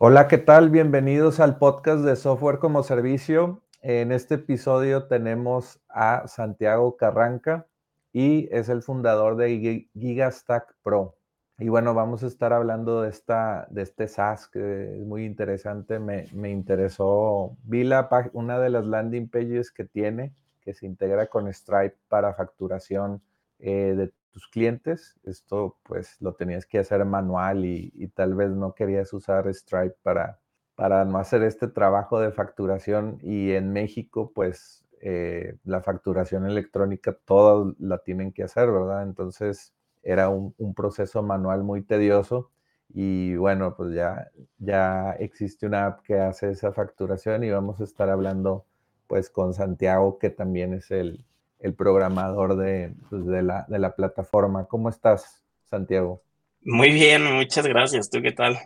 Hola, ¿qué tal? Bienvenidos al podcast de Software como Servicio. En este episodio tenemos a Santiago Carranca y es el fundador de Gigastack Pro. Y bueno, vamos a estar hablando de, esta, de este SaaS que es muy interesante. Me, me interesó, vi la, una de las landing pages que tiene, que se integra con Stripe para facturación eh, de tus clientes. Esto pues lo tenías que hacer manual y, tal vez no querías usar Stripe para, para no hacer este trabajo de facturación. Y en México pues eh, la facturación electrónica todos la tienen que hacer, ¿verdad? Entonces era un, proceso manual muy tedioso. Y bueno, pues ya, ya existe una app que hace esa facturación y vamos a estar hablando pues con Santiago, que también es el, el programador pues, de, la, de la plataforma. ¿Cómo estás, Santiago? Muy bien, muchas gracias. ¿Tú qué tal?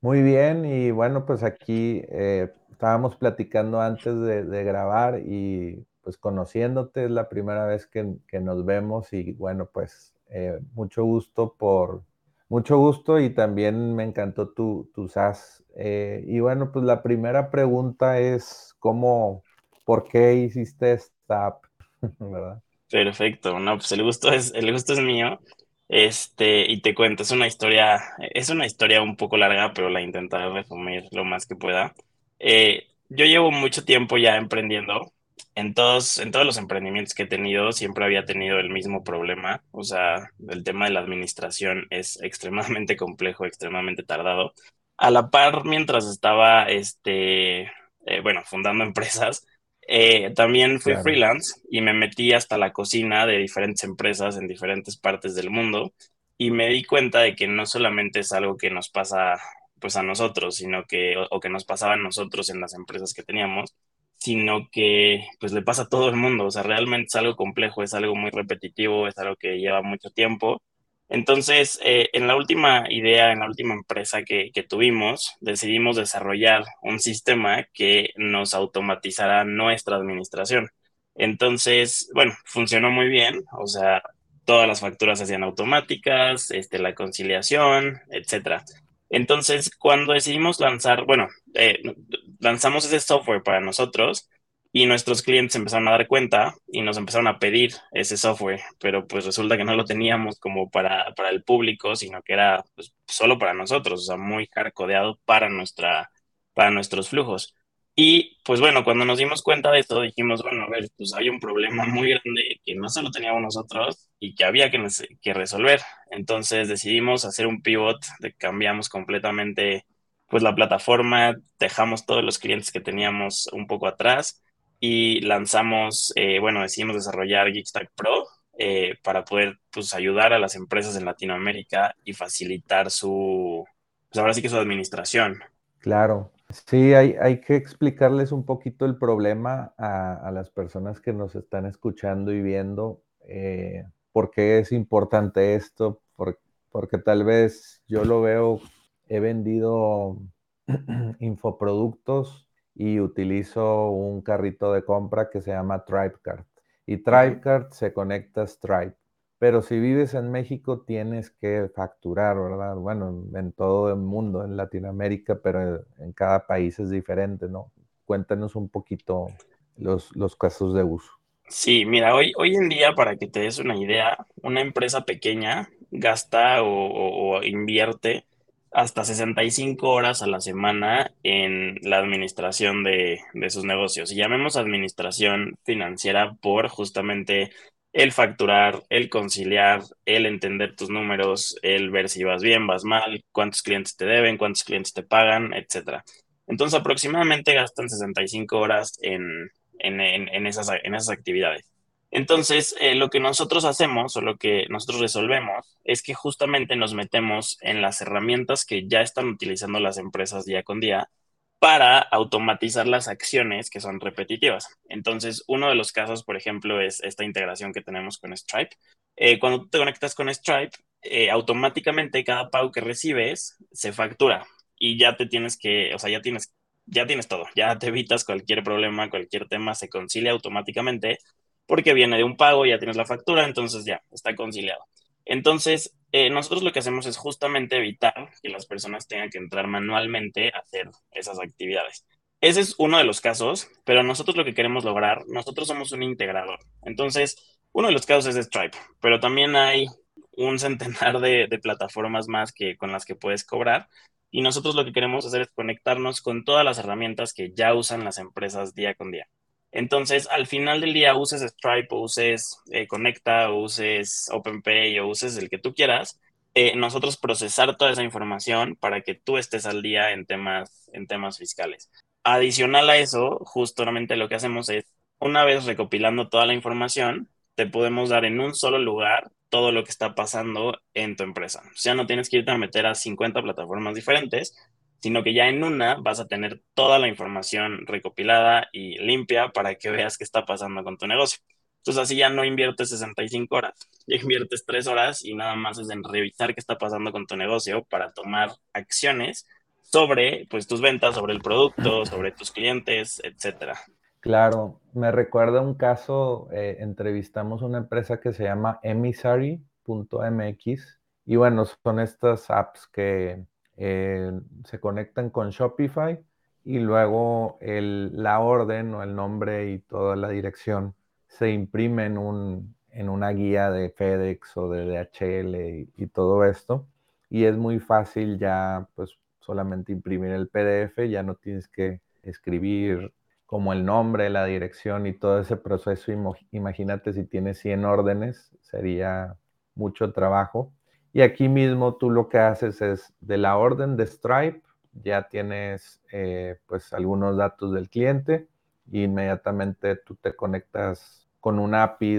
Muy bien, y bueno, pues aquí eh, estábamos platicando antes de, grabar y pues conociéndote, es la primera vez que, nos vemos y bueno, pues eh, mucho gusto por, mucho gusto y también me encantó tu, tu SAS. Eh, y bueno, pues la primera pregunta es, ¿cómo, por qué hiciste esta app? Perfecto, no, pues el gusto es, el gusto es mío. Este, y te cuento, es una historia, es una historia un poco larga, pero la intentaré resumir lo más que pueda. Eh, yo llevo mucho tiempo ya emprendiendo. En todos, en todos los emprendimientos que he tenido, siempre había tenido el mismo problema. O sea, el tema de la administración es extremadamente complejo, extremadamente tardado. A la par, mientras estaba, este, eh, bueno, fundando empresas, eh, también fui freelance y me metí hasta la cocina de diferentes empresas en diferentes partes del mundo y me di cuenta de que no solamente es algo que nos pasa pues a nosotros, sino que o, que nos pasaba a nosotros en las empresas que teníamos, sino que pues le pasa a todo el mundo, o sea, realmente es algo complejo, es algo muy repetitivo, es algo que lleva mucho tiempo entonces, eh, en la última idea, en la última empresa que, tuvimos, decidimos desarrollar un sistema que nos automatizara nuestra administración. Entonces, bueno, funcionó muy bien, o sea, todas las facturas se hacían automáticas, este, la conciliación, etcétera. Entonces, cuando decidimos lanzar, bueno, eh, lanzamos ese software para nosotros, y nuestros clientes empezaron a dar cuenta y nos empezaron a pedir ese software, pero pues resulta que no lo teníamos como para, para el público, sino que era pues, solo para nosotros, o sea, muy hardcodeado para, nuestra, para nuestros flujos. Y pues bueno, cuando nos dimos cuenta de esto, dijimos, bueno, a ver, pues hay un problema muy grande que no solo teníamos nosotros y que había que, que resolver. Entonces decidimos hacer un pivot, de, cambiamos completamente pues la plataforma, dejamos todos los clientes que teníamos un poco atrás y lanzamos, eh, bueno, decidimos desarrollar Geekstack Pro eh, para poder pues, ayudar a las empresas en Latinoamérica y facilitar su, pues ahora sí que su administración. Claro, sí, hay, hay que explicarles un poquito el problema a, las personas que nos están escuchando y viendo, eh, por qué es importante esto, porque tal vez yo lo veo, he vendido infoproductos y utilizo un carrito de compra que se llama TribeCard. Y TribeCard se conecta a Stripe. Pero si vives en México tienes que facturar, ¿verdad? Bueno, en todo el mundo, en Latinoamérica, pero en cada país es diferente, ¿no? Cuéntanos un poquito los, los casos de uso. Sí, mira, hoy, hoy en día, para que te des una idea, una empresa pequeña gasta o invierte hasta 65 horas a la semana en la administración de, sus negocios. Y llamemos administración financiera por justamente el facturar, el conciliar, el entender tus números, el ver si vas bien, vas mal, cuántos clientes te deben, cuántos clientes te pagan, etc. Entonces, aproximadamente gastan 65 horas en, en, esas, en esas actividades. Entonces, eh, lo que nosotros hacemos o lo que nosotros resolvemos es que justamente nos metemos en las herramientas que ya están utilizando las empresas día con día para automatizar las acciones que son repetitivas. Entonces, uno de los casos, por ejemplo, es esta integración que tenemos con Stripe. Eh, cuando tú te conectas con Stripe, eh, automáticamente cada pago que recibes se factura y ya te tienes que, o sea, ya tienes, ya tienes todo, ya te evitas cualquier problema, cualquier tema, se concilia automáticamente porque viene de un pago, ya tienes la factura, entonces ya está conciliado. Entonces, eh, nosotros lo que hacemos es justamente evitar que las personas tengan que entrar manualmente a hacer esas actividades. Ese es uno de los casos, pero nosotros lo que queremos lograr, nosotros somos un integrador. Entonces, uno de los casos es Stripe, pero también hay un centenar de, de plataformas más que, con las que puedes cobrar. Y nosotros lo que queremos hacer es conectarnos con todas las herramientas que ya usan las empresas día con día. Entonces, al final del día, uses Stripe o uses eh, Conecta o uses OpenPay o uses el que tú quieras, eh, nosotros procesar toda esa información para que tú estés al día en temas, en temas fiscales. Adicional a eso, justamente lo que hacemos es, una vez recopilando toda la información, te podemos dar en un solo lugar todo lo que está pasando en tu empresa. O sea, no tienes que irte a meter a 50 plataformas diferentes, sino que ya en una vas a tener toda la información recopilada y limpia para que veas qué está pasando con tu negocio. Entonces así ya no inviertes 65 horas, ya inviertes 3 horas y nada más es en revisar qué está pasando con tu negocio para tomar acciones sobre pues tus ventas, sobre el producto, sobre tus clientes, etcétera. Claro, me recuerda un caso, eh, entrevistamos una empresa que se llama emissary.mx y bueno, son estas apps que eh, se conectan con Shopify y luego la orden o el nombre y toda la dirección se imprime en, un, en una guía de FedEx o de DHL y, y todo esto. Y es muy fácil ya pues solamente imprimir el PDF, ya no tienes que escribir como el nombre, la dirección y todo ese proceso. Imagínate si tienes 100 órdenes, sería mucho trabajo. Y aquí mismo tú lo que haces es de la orden de Stripe, ya tienes eh, pues algunos datos del cliente e inmediatamente tú te conectas con un API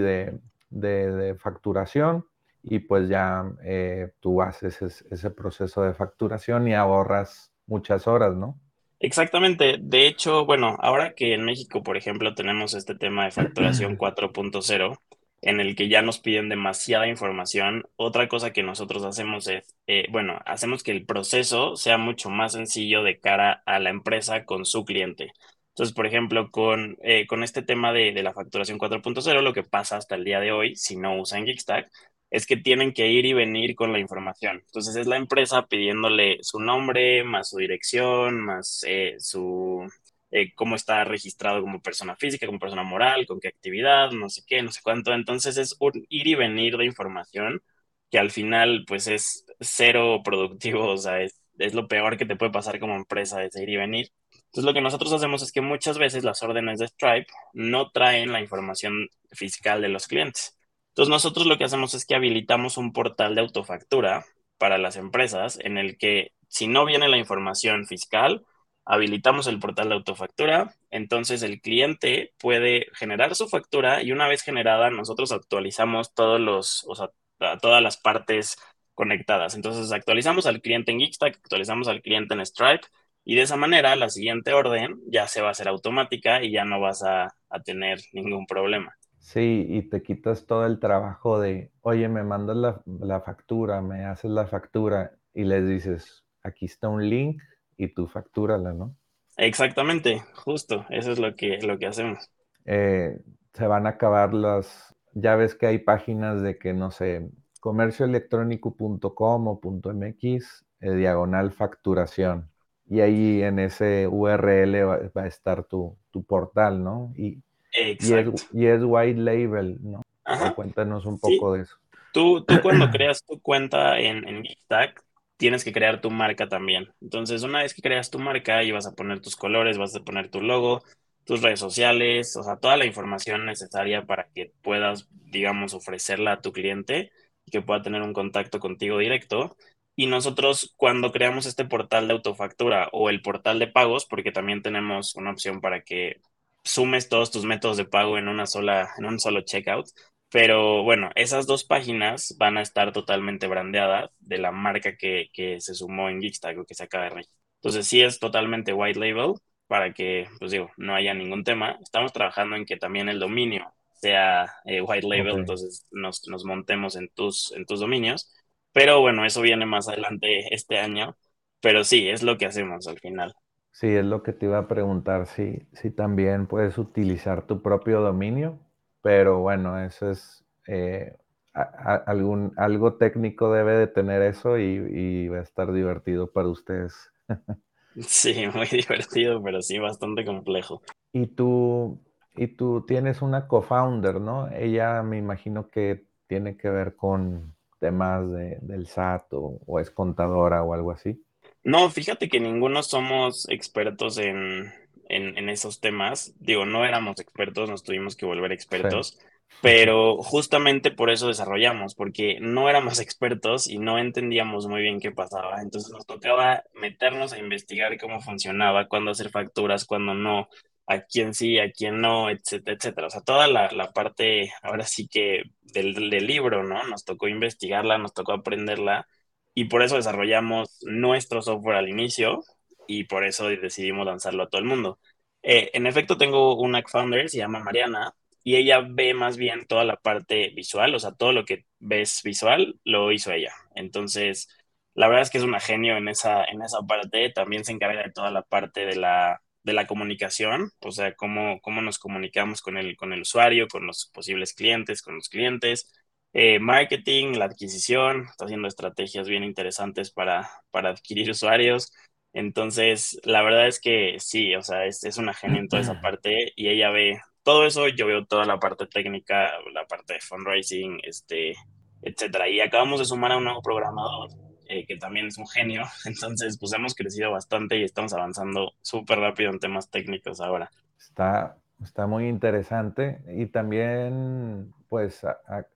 de, facturación y pues ya eh, tú haces ese proceso de facturación y ahorras muchas horas, ¿no? Exactamente. De hecho, bueno, ahora que en México, por ejemplo, tenemos este tema de facturación 4.0, en el que ya nos piden demasiada información. Otra cosa que nosotros hacemos es, eh, bueno, hacemos que el proceso sea mucho más sencillo de cara a la empresa con su cliente. Entonces, por ejemplo, con, eh, con este tema de, de la facturación 4.0, lo que pasa hasta el día de hoy, si no usan Geekstack, es que tienen que ir y venir con la información. Entonces, es la empresa pidiéndole su nombre, más su dirección, más eh, su, eh, cómo está registrado como persona física, como persona moral, con qué actividad, no sé qué, no sé cuánto. Entonces es un ir y venir de información que al final pues es cero productivo, o sea, es, es lo peor que te puede pasar como empresa, es ir y venir. Entonces lo que nosotros hacemos es que muchas veces las órdenes de Stripe no traen la información fiscal de los clientes. Entonces nosotros lo que hacemos es que habilitamos un portal de autofactura para las empresas en el que si no viene la información fiscal, habilitamos el portal de autofactura, entonces el cliente puede generar su factura y una vez generada nosotros actualizamos todos los, o sea, todas las partes conectadas. Entonces actualizamos al cliente en Geekstack, actualizamos al cliente en Stripe y de esa manera la siguiente orden ya se va a hacer automática y ya no vas a, a tener ningún problema. Sí, y te quitas todo el trabajo de, oye, me mandas la, la factura, me haces la factura y les dices, aquí está un link, y tú factúrala, ¿no? Exactamente, justo, eso es lo que, lo que hacemos. Eh, se van a acabar las, ya ves que hay páginas de que, no sé, comercioelectrónico.com o .mx, eh, diagonal facturación. Y ahí en ese URL va, a estar tu, portal, ¿no? Y, y, es, white label, ¿no? Cuéntanos un poco de eso. Tú, tú cuando creas tu cuenta en, en tienes que crear tu marca también. Entonces, una vez que creas tu marca y vas a poner tus colores, vas a poner tu logo, tus redes sociales, o sea, toda la información necesaria para que puedas, digamos, ofrecerla a tu cliente y que pueda tener un contacto contigo directo. Y nosotros cuando creamos este portal de autofactura o el portal de pagos, porque también tenemos una opción para que sumes todos tus métodos de pago en una sola, en un solo checkout, pero bueno, esas dos páginas van a estar totalmente brandeadas de la marca que, que se sumó en Geekstack o que se acaba de registrar. Entonces sí es totalmente white label para que, pues digo, no haya ningún tema. Estamos trabajando en que también el dominio sea eh, white label, entonces nos, nos, montemos en tus, en tus dominios. Pero bueno, eso viene más adelante este año. Pero sí, es lo que hacemos al final. Sí, es lo que te iba a preguntar, si, si también puedes utilizar tu propio dominio pero bueno, eso es eh, algún, algo técnico debe de tener eso y, va a estar divertido para ustedes. Sí, muy divertido, pero sí bastante complejo. Y tú, y tú tienes una co-founder, ¿no? Ella me imagino que tiene que ver con temas de, del SAT o, es contadora o algo así. No, fíjate que ninguno somos expertos en, en, esos temas. Digo, no éramos expertos, nos tuvimos que volver expertos. Pero justamente por eso desarrollamos, porque no éramos expertos y no entendíamos muy bien qué pasaba. Entonces nos tocaba meternos a investigar cómo funcionaba, cuándo hacer facturas, cuándo no, a quién sí, a quién no, etcétera, etcétera. O sea, toda la, la parte, ahora sí que del, del libro, ¿no? Nos tocó investigarla, nos tocó aprenderla y por eso desarrollamos nuestro software al inicio y por eso decidimos lanzarlo a todo el mundo. Eh, en efecto, tengo una founder, se llama Mariana, y ella ve más bien toda la parte visual, o sea, todo lo que ves visual lo hizo ella. Entonces, la verdad es que es una genio en esa, en esa parte, también se encarga de toda la parte de la, de la comunicación, o sea, cómo, cómo nos comunicamos con el, con el usuario, con los posibles clientes, con los clientes, eh, marketing, la adquisición, está haciendo estrategias bien interesantes para, para adquirir usuarios. Entonces, la verdad es que sí, o sea, es, es una genio en toda esa parte y ella ve todo eso, yo veo toda la parte técnica, la parte de fundraising, este, etcétera. Y acabamos de sumar a un nuevo programador eh, que también es un genio. Entonces, pues hemos crecido bastante y estamos avanzando súper rápido en temas técnicos ahora. Está, está muy interesante y también, pues,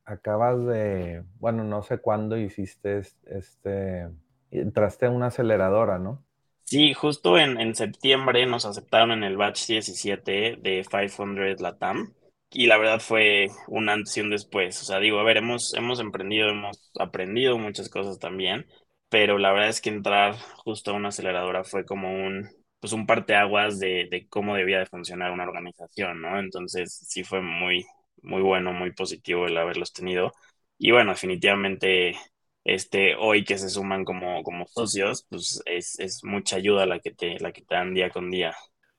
acabas de, bueno, no sé cuándo hiciste este, entraste a una aceleradora, ¿no? Sí, justo en, en septiembre nos aceptaron en el batch 17 de 500 Latam y la verdad fue un antes y un después. O sea, digo, a ver, hemos, hemos emprendido, hemos aprendido muchas cosas también, pero la verdad es que entrar justo a una aceleradora fue como un, pues un parteaguas de, de cómo debía de funcionar una organización, ¿no? Entonces sí fue muy, muy bueno, muy positivo el haberlos tenido. Y bueno, definitivamente este, hoy que se suman como, como socios, pues es, es, mucha ayuda la que, te, la que te dan día con día.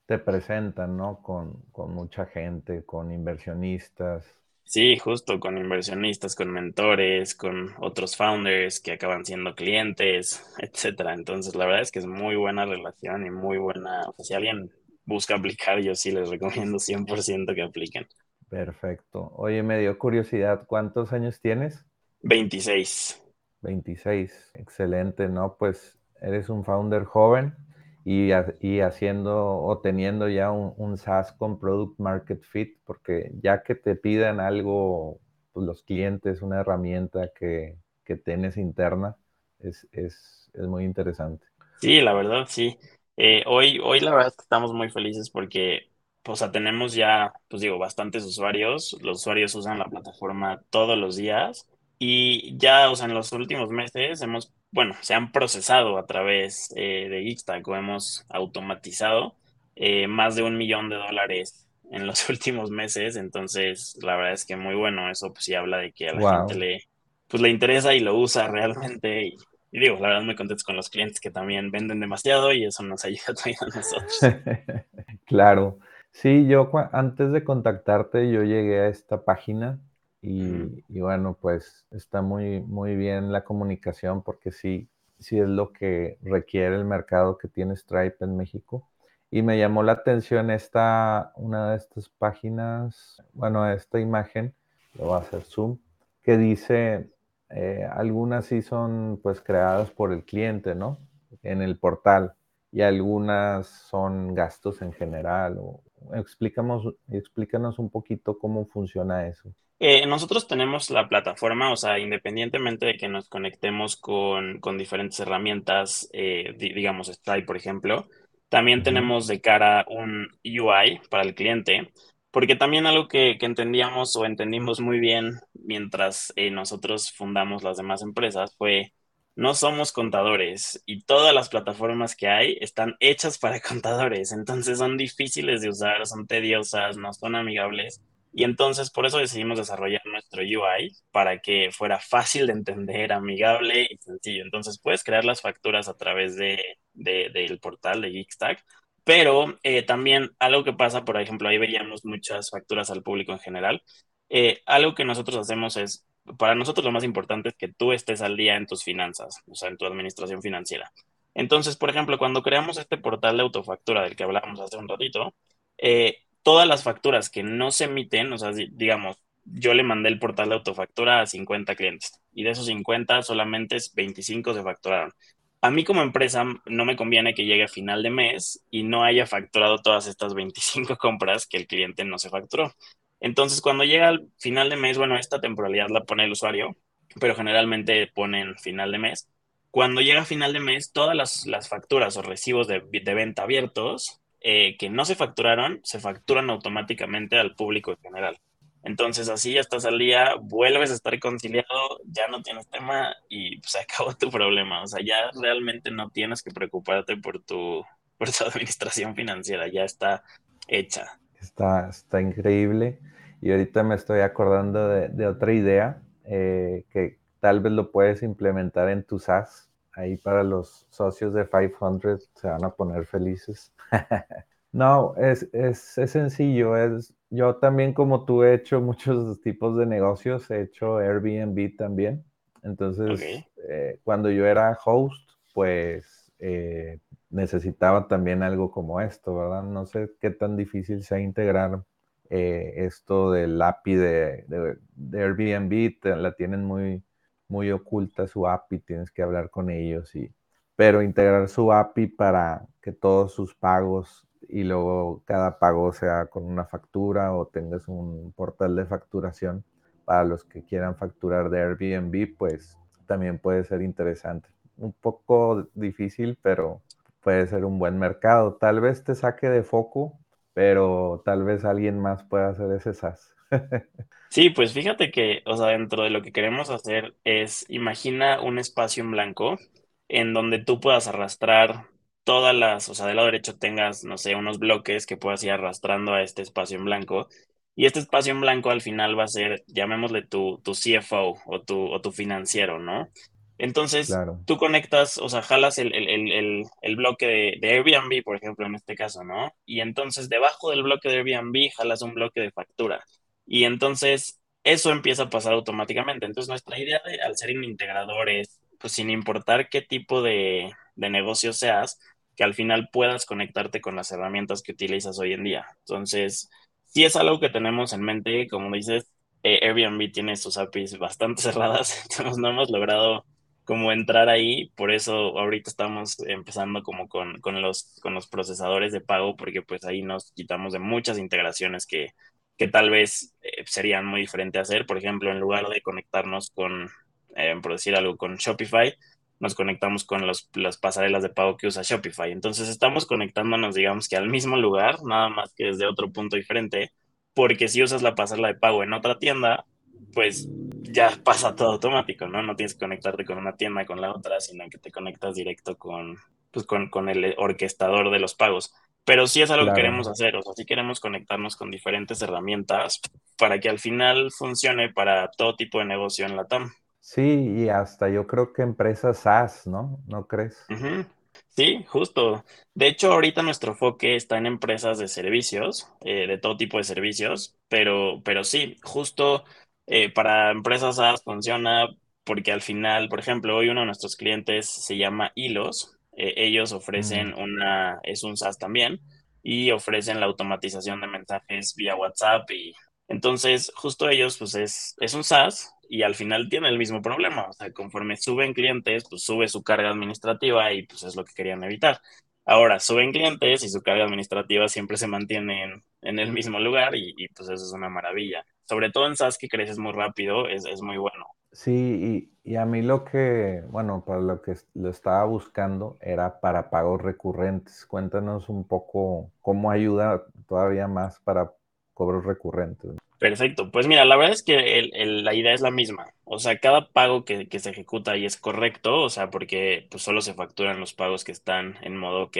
Te presentan, ¿no? Con, con mucha gente, con inversionistas. Sí, justo con inversionistas, con mentores, con otros founders que acaban siendo clientes, etcétera. Entonces, la verdad es que es muy buena relación y muy buena. O sea, si alguien busca aplicar, yo sí les recomiendo 100% que apliquen. Perfecto. Oye, me dio curiosidad, ¿cuántos años tienes? 26. 26, excelente, ¿no? Pues eres un founder joven y, y haciendo o teniendo ya un, SaaS con Product Market Fit, porque ya que te pidan algo, pues los clientes, una herramienta que, que tienes interna, es, es, es, muy interesante. Sí, la verdad, sí. Eh, hoy, hoy la verdad estamos muy felices porque pues tenemos ya, pues digo, bastantes usuarios. Los usuarios usan la plataforma todos los días y ya, o sea, en los últimos meses hemos, bueno, se han procesado a través eh, de Geekstack o hemos automatizado eh, más de un millón de dólares en los últimos meses. Entonces, la verdad es que muy bueno. Eso pues sí habla de que a la gente le, pues, le interesa y lo usa realmente. Y, digo, la verdad muy contentos con los clientes que también venden demasiado y eso nos ayuda también a nosotros. claro. Sí, yo antes de contactarte, yo llegué a esta página y, bueno, pues está muy, muy bien la comunicación porque sí, sí es lo que requiere el mercado que tiene Stripe en México. Y me llamó la atención esta, una de estas páginas, bueno, esta imagen, lo voy a hacer zoom, que dice, eh, algunas sí son pues creadas por el cliente, ¿no? En el portal y algunas son gastos en general. O, explícanos, explícanos un poquito cómo funciona eso. Eh, nosotros tenemos la plataforma, o sea, independientemente de que nos conectemos con, con diferentes herramientas, eh, digamos Stripe, por ejemplo, también tenemos de cara un UI para el cliente, porque también algo que, que entendíamos o entendimos muy bien mientras eh, nosotros fundamos las demás empresas fue, no somos contadores y todas las plataformas que hay están hechas para contadores, entonces son difíciles de usar, son tediosas, no son amigables. Y entonces por eso decidimos desarrollar nuestro UI para que fuera fácil de entender, amigable y sencillo. Entonces puedes crear las facturas a través de, del portal de Geekstack, pero eh, también algo que pasa, por ejemplo, ahí veríamos muchas facturas al público en general. Eh, algo que nosotros hacemos es para nosotros lo más importante es que tú estés al día en tus finanzas, o sea, en tu administración financiera. Entonces, por ejemplo, cuando creamos este portal de autofactura del que hablábamos hace un ratito, eh, todas las facturas que no se emiten, o sea, digamos, yo le mandé el portal de autofactura a 50 clientes y de esos 50 solamente 25 se facturaron. A mí como empresa no me conviene que llegue a final de mes y no haya facturado todas estas 25 compras que el cliente no se facturó. Entonces, cuando llega al final de mes, bueno, esta temporalidad la pone el usuario, pero generalmente ponen final de mes. Cuando llega a final de mes, todas las, facturas o recibos de, venta abiertos eh, que no se facturaron, se facturan automáticamente al público en general. Entonces así ya estás al día, vuelves a estar conciliado, ya no tienes tema y se acabó tu problema. O sea, ya realmente no tienes que preocuparte por tu, por tu administración financiera, ya está hecha. Está, está increíble. Y ahorita me estoy acordando de, otra idea eh, que tal vez lo puedes implementar en tu SaaS. Ahí para los socios de 500 se van a poner felices. no, es, es, sencillo. Es, yo también como tú he hecho muchos tipos de negocios. He hecho Airbnb también. Entonces, eh, cuando yo era host, pues eh, necesitaba también algo como esto, ¿verdad? No sé qué tan difícil sea integrar eh, esto del API de, Airbnb, la tienen muy, muy oculta su API, tienes que hablar con ellos, y, pero integrar su API para que todos sus pagos y luego cada pago sea con una factura o tengas un portal de facturación para los que quieran facturar de Airbnb, pues también puede ser interesante. Un poco difícil, pero puede ser un buen mercado. Tal vez te saque de foco, pero tal vez alguien más pueda hacer ese SaaS. Sí, pues fíjate que, o sea, dentro de lo que queremos hacer es, imagina un espacio en blanco en donde tú puedas arrastrar todas las, o sea, del lado derecho tengas, no sé, unos bloques que puedas ir arrastrando a este espacio en blanco. Y este espacio en blanco al final va a ser, llamémosle tu, tu CFO o tu, o tu financiero, ¿no? Entonces, tú conectas, o sea, jalas el, bloque de, Airbnb, por ejemplo, en este caso, ¿no? Y entonces debajo del bloque de Airbnb jalas un bloque de factura. Y entonces eso empieza a pasar automáticamente. Entonces, nuestra idea de, al ser un integrador es, pues sin importar qué tipo de, negocio seas, que al final puedas conectarte con las herramientas que utilizas hoy en día. Entonces, si es algo que tenemos en mente, como dices, eh, Airbnb tiene sus APIs bastante cerradas, entonces no hemos logrado como entrar ahí, por eso ahorita estamos empezando como con, con, los, con los procesadores de pago, porque pues ahí nos quitamos de muchas integraciones que, que tal vez eh, serían muy diferentes hacer. Por ejemplo, en lugar de conectarnos con, eh, por decir algo, con Shopify, nos conectamos con los, las pasarelas de pago que usa Shopify. Entonces estamos conectándonos, digamos que al mismo lugar, nada más que desde otro punto diferente, porque si usas la pasarela de pago en otra tienda, pues ya pasa todo automático, ¿no? No tienes que conectarte con una tienda con la otra, sino que te conectas directo con, pues, con, el orquestador de los pagos. Pero sí es algo que queremos hacer, o sea, sí queremos conectarnos con diferentes herramientas para que al final funcione para todo tipo de negocio en la TAM. Sí, y hasta yo creo que empresas SaaS, ¿no? ¿No crees? Sí, justo. De hecho, ahorita nuestro enfoque está en empresas de servicios, eh, de todo tipo de servicios, pero, pero sí, justo eh, para empresas SaaS funciona porque al final, por ejemplo, hoy uno de nuestros clientes se llama Hilos. Eh, ellos ofrecen mm. una, es un SaaS también, y ofrecen la automatización de mensajes vía WhatsApp. Y entonces, justo ellos, pues es, es un SaaS y al final tiene el mismo problema. O sea, conforme suben clientes, pues sube su carga administrativa y pues es lo que querían evitar. Ahora, suben clientes y su carga administrativa siempre se mantiene en, el mismo lugar y, y, pues eso es una maravilla sobre todo en SaaS que creces muy rápido, es, muy bueno. Sí, y, a mí lo que, bueno, para lo que lo estaba buscando era para pagos recurrentes. Cuéntanos un poco cómo ayuda todavía más para cobros recurrentes. Perfecto, pues mira, la verdad es que la idea es la misma. O sea, cada pago que, se ejecuta ahí es correcto, o sea, porque pues, solo se facturan los pagos que están en modo OK.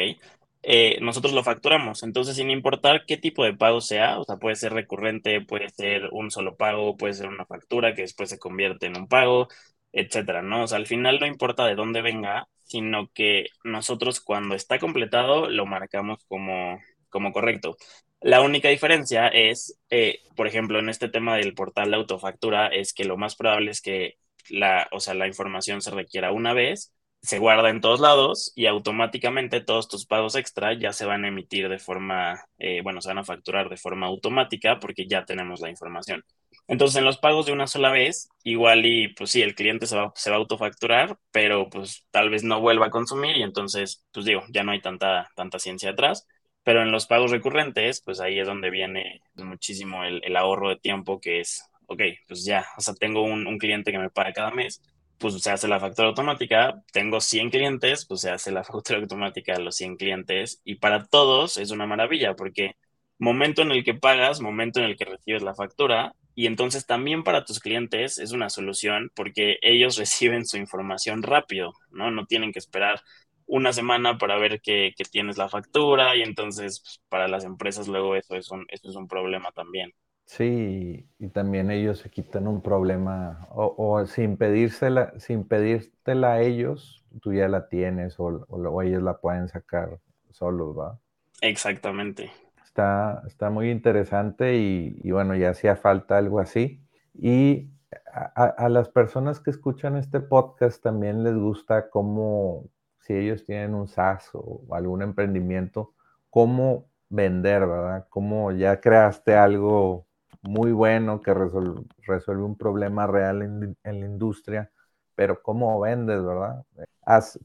Eh, nosotros lo facturamos. Entonces, sin importar qué tipo de pago sea, o sea, puede ser recurrente, puede ser un solo pago, puede ser una factura que después se convierte en un pago, etcétera, ¿no? O sea, al final no importa de dónde venga, sino que nosotros cuando está completado lo marcamos como, como correcto. La única diferencia es, eh, por ejemplo, en este tema del portal de autofactura, es que lo más probable es que la, o sea, la información se requiera una vez, se guarda en todos lados y automáticamente todos tus pagos extra ya se van a emitir de forma, eh, bueno, se van a facturar de forma automática porque ya tenemos la información. Entonces, en los pagos de una sola vez, igual y pues sí, el cliente se va, se va a autofacturar, pero pues tal vez no vuelva a consumir y entonces, pues digo, ya no hay tanta, tanta ciencia atrás. Pero en los pagos recurrentes, pues ahí es donde viene muchísimo el, ahorro de tiempo, que es, ok, pues ya, o sea, tengo un, un cliente que me paga cada mes, pues se hace la factura automática, tengo 100 clientes, pues se hace la factura automática a los 100 clientes y para todos es una maravilla porque momento en el que pagas, momento en el que recibes la factura y entonces también para tus clientes es una solución porque ellos reciben su información rápido, ¿no? No tienen que esperar una semana para ver que, que tienes la factura y entonces pues, para las empresas luego eso es, un, eso es un problema también. Sí, y también ellos se quitan un problema, o, o sin, pedírsela, sin pedírtela a ellos, tú ya la tienes, o, o, o ellos la pueden sacar solos, ¿va? Exactamente. Está, está muy interesante y, y, bueno, ya hacía falta algo así. Y a, a, las personas que escuchan este podcast también les gusta cómo, si ellos tienen un SaaS o algún emprendimiento, cómo vender, ¿verdad? Cómo ya creaste algo muy bueno que resuelve, un problema real en, la industria, pero cómo vendes, ¿verdad?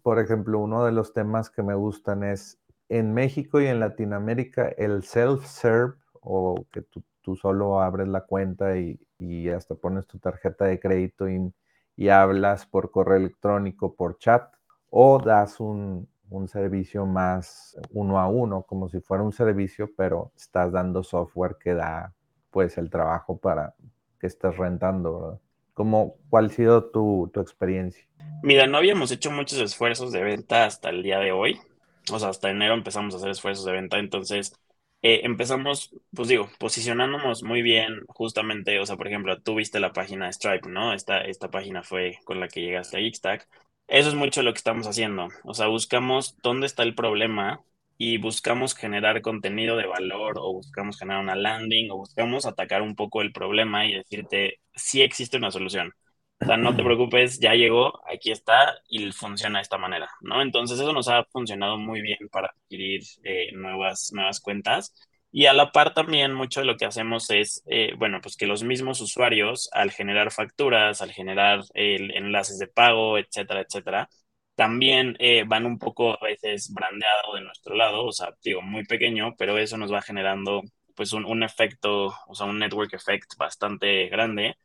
Por ejemplo, uno de los temas que me gustan es en México y en Latinoamérica el self-serve o que tú, tú, solo abres la cuenta y, y, hasta pones tu tarjeta de crédito y, y hablas por correo electrónico, por chat, o das un, un, servicio más uno a uno, como si fuera un servicio, pero estás dando software que da pues el trabajo para que estés rentando, ¿verdad? ¿Cómo, ¿Cuál ha sido tu, tu experiencia? Mira, no habíamos hecho muchos esfuerzos de venta hasta el día de hoy. O sea, hasta enero empezamos a hacer esfuerzos de venta. Entonces, eh, empezamos, pues digo, posicionándonos muy bien, justamente, o sea, por ejemplo, tú viste la página Stripe, ¿no? Esta, esta página fue con la que llegaste a Geekstack. Eso es mucho lo que estamos haciendo. O sea, buscamos dónde está el problema y buscamos generar contenido de valor o buscamos generar una landing o buscamos atacar un poco el problema y decirte si existe una solución. O sea, no te preocupes, ya llegó, aquí está y funciona de esta manera, ¿no? Entonces eso nos ha funcionado muy bien para adquirir eh, nuevas, nuevas cuentas. Y a la par también mucho de lo que hacemos es, eh, bueno, pues que los mismos usuarios al generar facturas, al generar eh, enlaces de pago, etcétera, etcétera, también eh, van un poco a veces brandeado de nuestro lado, o sea, digo, muy pequeño, pero eso nos va generando pues un, un, efecto, o sea, un network effect bastante grande,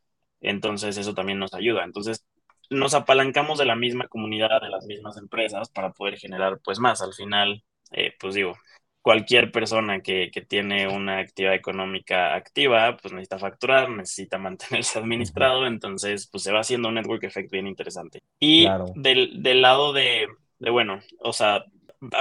entonces eso también nos ayuda. Entonces nos apalancamos de la misma comunidad, de las mismas empresas para poder generar pues más. Al final, eh, pues digo, cualquier persona que, que, tiene una actividad económica activa, pues necesita facturar, necesita mantenerse administrado, entonces pues se va haciendo un network effect bien interesante. Y claro. del, del, lado de, de, bueno, o sea,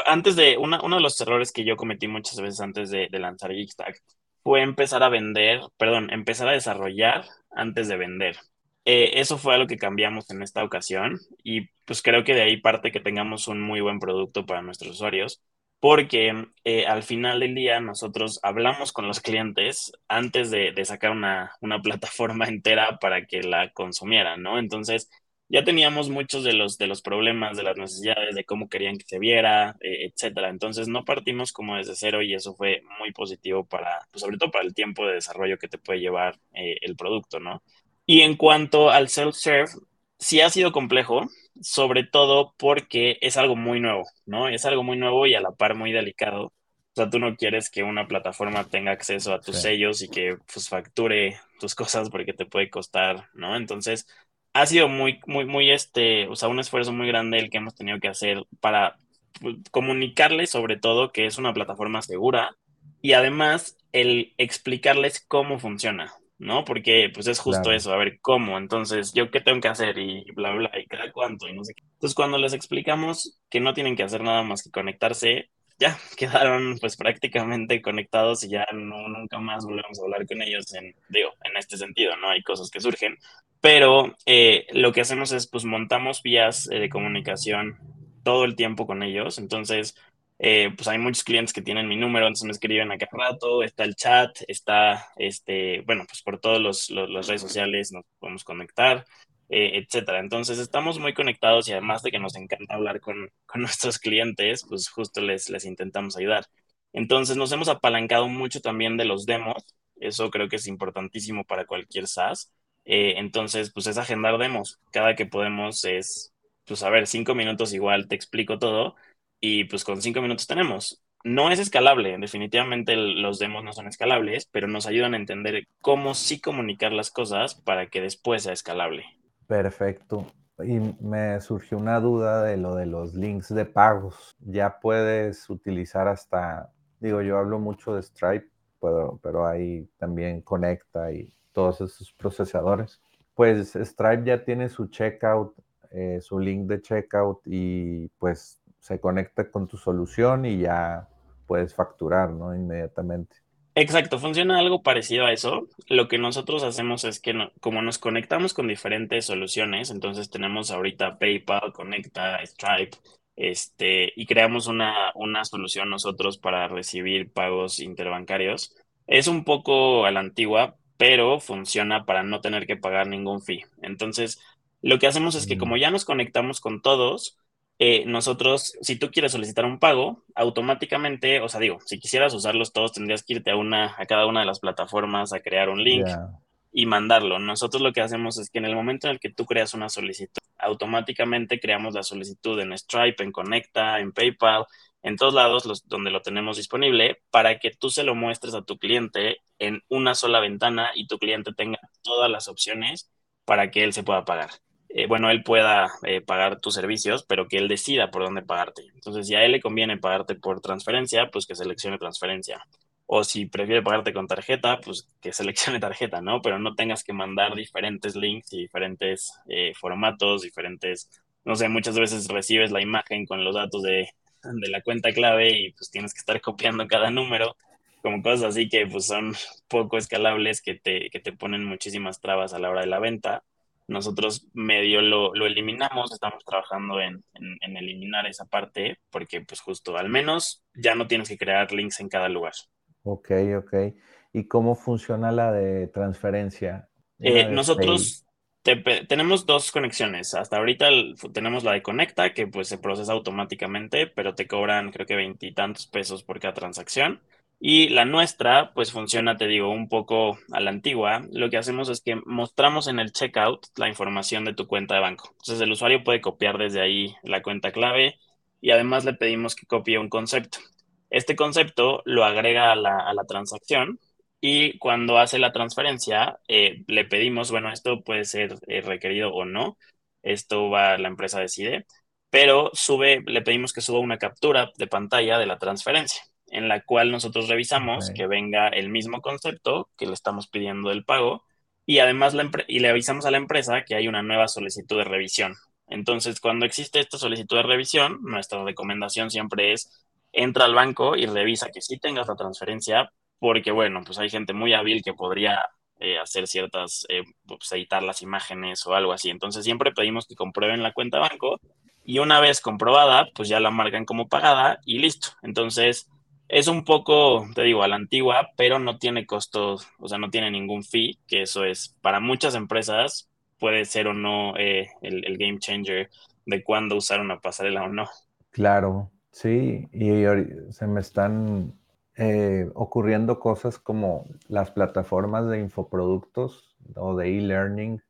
antes de, una, uno de los errores que yo cometí muchas veces antes de, de lanzar Geekstack fue empezar a vender, perdón, empezar a desarrollar antes de vender. Eh, eso fue algo que cambiamos en esta ocasión y pues creo que de ahí parte que tengamos un muy buen producto para nuestros usuarios porque eh, al final del día nosotros hablamos con los clientes antes de, de sacar una, una, plataforma entera para que la consumieran, ¿no? Entonces ya teníamos muchos de los, de los problemas, de las necesidades, de cómo querían que se viera, eh, etcétera. Entonces no partimos como desde cero y eso fue muy positivo para, pues sobre todo para el tiempo de desarrollo que te puede llevar eh, el producto, ¿no? Y en cuanto al self-serve, sí ha sido complejo, sobre todo porque es algo muy nuevo, ¿no? Es algo muy nuevo y a la par muy delicado. O sea, tú no quieres que una plataforma tenga acceso a tus sí. sellos y que pues facture tus cosas porque te puede costar, ¿no? Entonces, ha sido muy, muy, muy, este, o sea, un esfuerzo muy grande el que hemos tenido que hacer para pues, comunicarles sobre todo que es una plataforma segura y además el explicarles cómo funciona, ¿no? Porque pues es justo claro. eso, a ver cómo, entonces yo qué tengo que hacer y bla, bla, y cada cuánto y no sé qué. Entonces cuando les explicamos que no tienen que hacer nada más que conectarse, ya quedaron pues prácticamente conectados y ya no, nunca más volvemos a hablar con ellos en, digo, en este sentido, ¿no? Hay cosas que surgen, pero eh, lo que hacemos es pues montamos vías eh, de comunicación todo el tiempo con ellos, entonces eh, pues hay muchos clientes que tienen mi número, entonces me escriben a cada rato, está el chat, está, este, bueno, pues por todas las redes sociales nos podemos conectar, eh, etcétera. Entonces estamos muy conectados y además de que nos encanta hablar con, con nuestros clientes, pues justo les, les intentamos ayudar. Entonces nos hemos apalancado mucho también de los demos, eso creo que es importantísimo para cualquier SaaS. Eh, entonces, pues es agendar demos. Cada que podemos es, pues a ver, cinco minutos igual te explico todo y pues con cinco minutos tenemos. No es escalable, definitivamente los demos no son escalables, pero nos ayudan a entender cómo sí comunicar las cosas para que después sea escalable. Perfecto. Y me surgió una duda de lo de los links de pagos. Ya puedes utilizar hasta, digo, yo hablo mucho de Stripe, pero, pero ahí también conecta y todos esos procesadores. Pues Stripe ya tiene su checkout, eh, su link de checkout y pues se conecta con tu solución y ya puedes facturar, ¿no? Inmediatamente. Exacto, funciona algo parecido a eso. Lo que nosotros hacemos es que como nos conectamos con diferentes soluciones, entonces tenemos ahorita PayPal, Conecta, Stripe, este, y creamos una, una solución nosotros para recibir pagos interbancarios. Es un poco a la antigua, pero funciona para no tener que pagar ningún fee. Entonces, lo que hacemos es que como mm. ya nos conectamos con todos, eh, nosotros, si tú quieres solicitar un pago, automáticamente, o sea, digo, si quisieras usarlos todos, tendrías que irte a una, a cada una de las plataformas a crear un link y mandarlo. Nosotros lo que hacemos es que en el momento en el que tú creas una solicitud, automáticamente creamos la solicitud en Stripe, en Conecta, en PayPal, en todos lados los, donde lo tenemos disponible, para que tú se lo muestres a tu cliente en una sola ventana y tu cliente tenga todas las opciones para que él se pueda pagar. Eh, bueno, él pueda eh, pagar tus servicios, pero que él decida por dónde pagarte. Entonces, si a él le conviene pagarte por transferencia, pues que seleccione transferencia. O si prefiere pagarte con tarjeta, pues que seleccione tarjeta, ¿no? Pero no tengas que mandar diferentes links y diferentes eh, formatos, diferentes, no sé, muchas veces recibes la imagen con los datos de, de la cuenta clave y pues tienes que estar copiando cada número, como cosas así que pues son poco escalables que te, que te ponen muchísimas trabas a la hora de la venta nosotros medio lo, lo eliminamos, estamos trabajando en, en, eliminar esa parte porque pues justo al menos ya no tienes que crear links en cada lugar. Ok, ok. ¿Y cómo funciona la de transferencia? Eh, nosotros tenemos dos conexiones. Hasta ahorita tenemos la de Conecta que pues se procesa automáticamente, pero te cobran creo que veintitantos pesos por cada transacción. Y la nuestra, pues funciona, te digo, un poco a la antigua. Lo que hacemos es que mostramos en el checkout la información de tu cuenta de banco. Entonces el usuario puede copiar desde ahí la cuenta clave y además le pedimos que copie un concepto. Este concepto lo agrega a la, transacción y cuando hace la transferencia eh, le pedimos, bueno, esto puede ser eh, requerido o no, esto va, la empresa decide, pero sube, le pedimos que suba una captura de pantalla de la transferencia en la cual nosotros revisamos que venga el mismo concepto que le estamos pidiendo del pago y además y le avisamos a la empresa que hay una nueva solicitud de revisión. Entonces, cuando existe esta solicitud de revisión, nuestra recomendación siempre es entra al banco y revisa que sí tengas la transferencia, porque bueno, pues hay gente muy hábil que podría eh, hacer ciertas, eh, pues, editar las imágenes o algo así. Entonces, siempre pedimos que comprueben la cuenta banco y una vez comprobada, pues ya la marcan como pagada y listo. Entonces, es un poco, te digo, a la antigua, pero no tiene costos, o sea, no tiene ningún fee, que eso es, para muchas empresas puede ser o no eh, el, game changer de cuándo usar una pasarela o no. Claro, sí, y se me están eh, ocurriendo cosas como las plataformas de infoproductos o de e-learning.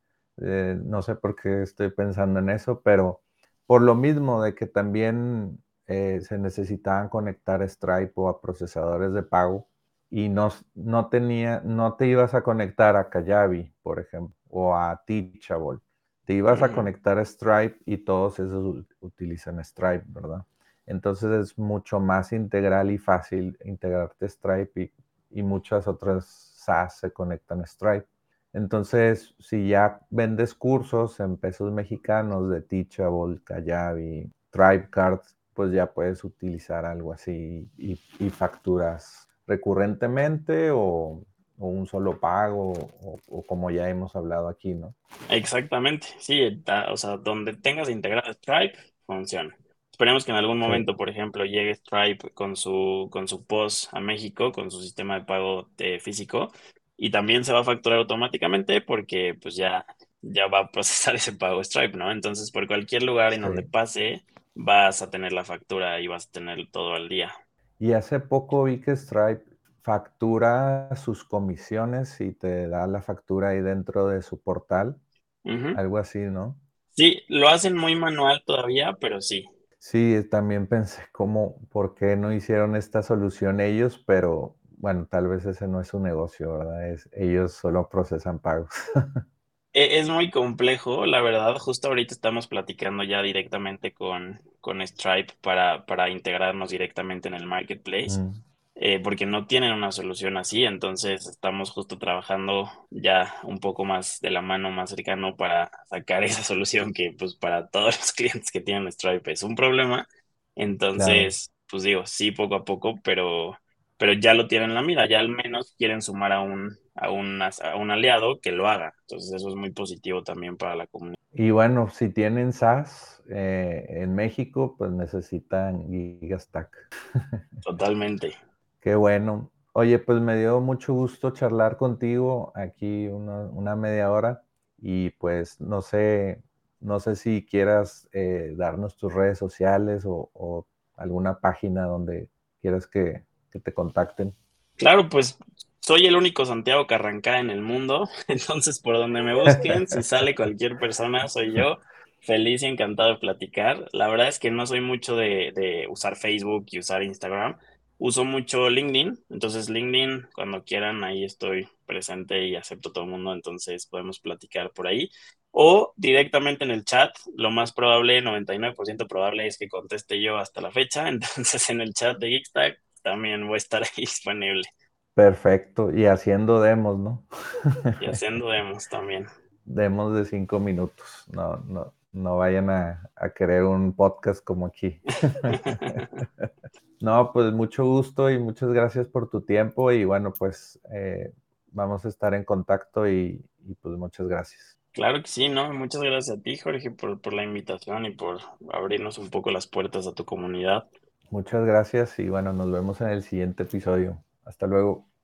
Eh, no sé por qué estoy pensando en eso, pero por lo mismo de que también eh, se necesitaban conectar Stripe o a procesadores de pago y no, no, tenía, no te ibas a conectar a Kajabi, por ejemplo, o a Teachable. Te ibas a conectar a Stripe y todos esos utilizan Stripe, ¿verdad? Entonces es mucho más integral y fácil integrarte a Stripe y, y muchas otras SaaS se conectan a Stripe. Entonces, si ya vendes cursos en pesos mexicanos de Teachable, Kajabi, Cards pues ya puedes utilizar algo así y, facturas recurrentemente o, un solo pago o, como ya hemos hablado aquí, ¿no? Exactamente, sí, o sea, donde tengas integrado Stripe, funciona. Esperemos que en algún momento, por ejemplo, llegue Stripe con su, con su POS a México, con su sistema de pago de físico, y también se va a facturar automáticamente porque pues ya, ya va a procesar ese pago Stripe, ¿no? Entonces, por cualquier lugar en donde pase, vas a tener la factura y vas a tener todo al día. Y hace poco vi que Stripe factura sus comisiones y te da la factura ahí dentro de su portal. Algo así, ¿no? Sí, lo hacen muy manual todavía, pero sí. Sí, también pensé cómo, por qué no hicieron esta solución ellos, pero bueno, tal vez ese no es su negocio, ¿verdad? Es, ellos solo procesan pagos. E, es muy complejo, la verdad. Justo ahorita estamos platicando ya directamente con, con Stripe para, para integrarnos directamente en el marketplace. Mm. Eh, porque no tienen una solución así, entonces estamos justo trabajando ya un poco más de la mano, más cercano para sacar esa solución que pues para todos los clientes que tienen Stripe es un problema. Entonces, pues digo, sí, poco a poco, pero, pero ya lo tienen en la mira, ya al menos quieren sumar a un, a, un, a un aliado que lo haga. Entonces eso es muy positivo también para la comunidad. Y bueno, si tienen SaaS eh, en México, pues necesitan Gigastack. Totalmente. Qué bueno. Oye, pues me dio mucho gusto charlar contigo aquí una, media hora y pues no sé, no sé si quieras eh, darnos tus redes sociales o, alguna página donde quieras que, que, te contacten. Claro, pues soy el único Santiago Carranca en el mundo, entonces por donde me busquen, si sale cualquier persona, soy yo. Feliz y encantado de platicar. La verdad es que no soy mucho de, de usar Facebook y usar Instagram uso mucho LinkedIn, entonces LinkedIn, cuando quieran, ahí estoy presente y acepto todo el mundo, entonces podemos platicar por ahí. O directamente en el chat, lo más probable, 99% probable es que conteste yo hasta la fecha, entonces en el chat de Geekstack también voy a estar ahí disponible. Perfecto, y haciendo demos, ¿no? Y haciendo demos también. Demos de cinco minutos, no, no, no vayan a, querer un podcast como aquí. no, pues mucho gusto y muchas gracias por tu tiempo y bueno, pues eh, vamos a estar en contacto y, pues muchas gracias. Claro que sí, ¿no? Muchas gracias a ti, Jorge, por, por la invitación y por abrirnos un poco las puertas a tu comunidad. Muchas gracias y bueno, nos vemos en el siguiente episodio. Hasta luego.